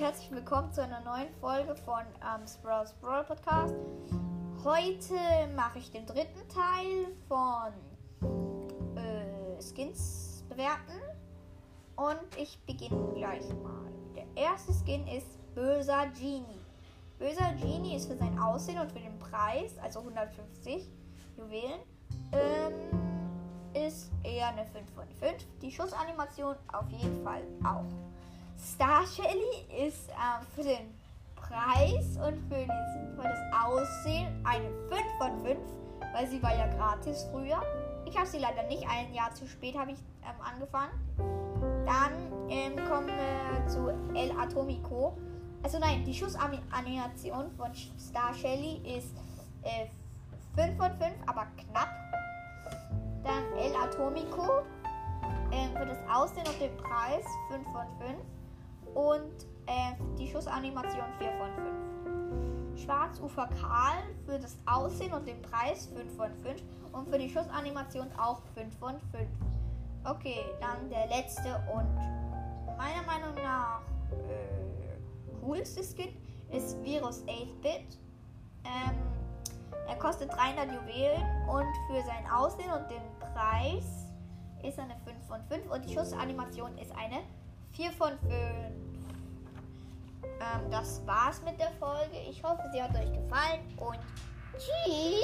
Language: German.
herzlich willkommen zu einer neuen Folge von ähm, Sprouts Brawl Podcast. Heute mache ich den dritten Teil von äh, Skins bewerten und ich beginne gleich mal. Der erste Skin ist Böser Genie. Böser Genie ist für sein Aussehen und für den Preis, also 150 Juwelen, ähm, ist eher eine 5 von 5. Die Schussanimation auf jeden Fall auch. Star Shelly ist äh, für den Preis und für, die, für, das Aussehen eine 5 von 5, weil sie war ja gratis früher. Ich habe sie leider nicht, ein Jahr zu spät habe ich ähm, angefangen. Dann ähm, kommen wir zu El Atomico. Also nein, die Schussanimation von Star Shelly ist äh, 5 von 5, aber knapp. Dann El Atomico äh, für das Aussehen und den Preis 5 von 5 und äh, die Schussanimation 4 von 5. Schwarzufer Karl für das Aussehen und den Preis 5 von 5 und für die Schussanimation auch 5 von 5. Okay, dann der letzte und meiner Meinung nach äh, coolste Skin ist Virus 8-Bit. Ähm, er kostet 300 Juwelen und für sein Aussehen und den Preis ist eine 5 von 5 und die Schussanimation ist eine 4 von 5. Ähm, das war's mit der Folge. Ich hoffe, sie hat euch gefallen und tschüss.